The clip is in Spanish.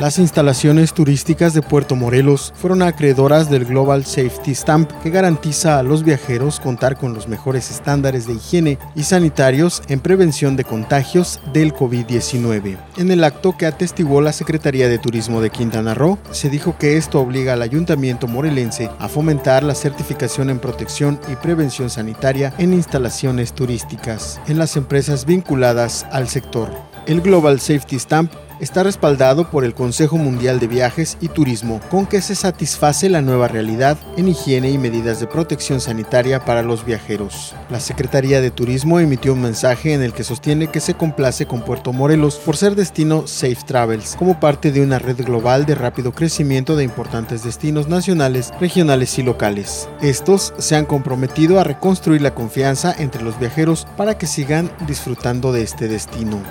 Las instalaciones turísticas de Puerto Morelos fueron acreedoras del Global Safety Stamp que garantiza a los viajeros contar con los mejores estándares de higiene y sanitarios en prevención de contagios del COVID-19. En el acto que atestiguó la Secretaría de Turismo de Quintana Roo, se dijo que esto obliga al ayuntamiento morelense a fomentar la certificación en protección y prevención sanitaria en instalaciones turísticas en las empresas vinculadas al sector. El Global Safety Stamp está respaldado por el Consejo Mundial de Viajes y Turismo, con que se satisface la nueva realidad en higiene y medidas de protección sanitaria para los viajeros. La Secretaría de Turismo emitió un mensaje en el que sostiene que se complace con Puerto Morelos por ser destino Safe Travels, como parte de una red global de rápido crecimiento de importantes destinos nacionales, regionales y locales. Estos se han comprometido a reconstruir la confianza entre los viajeros para que sigan disfrutando de este destino.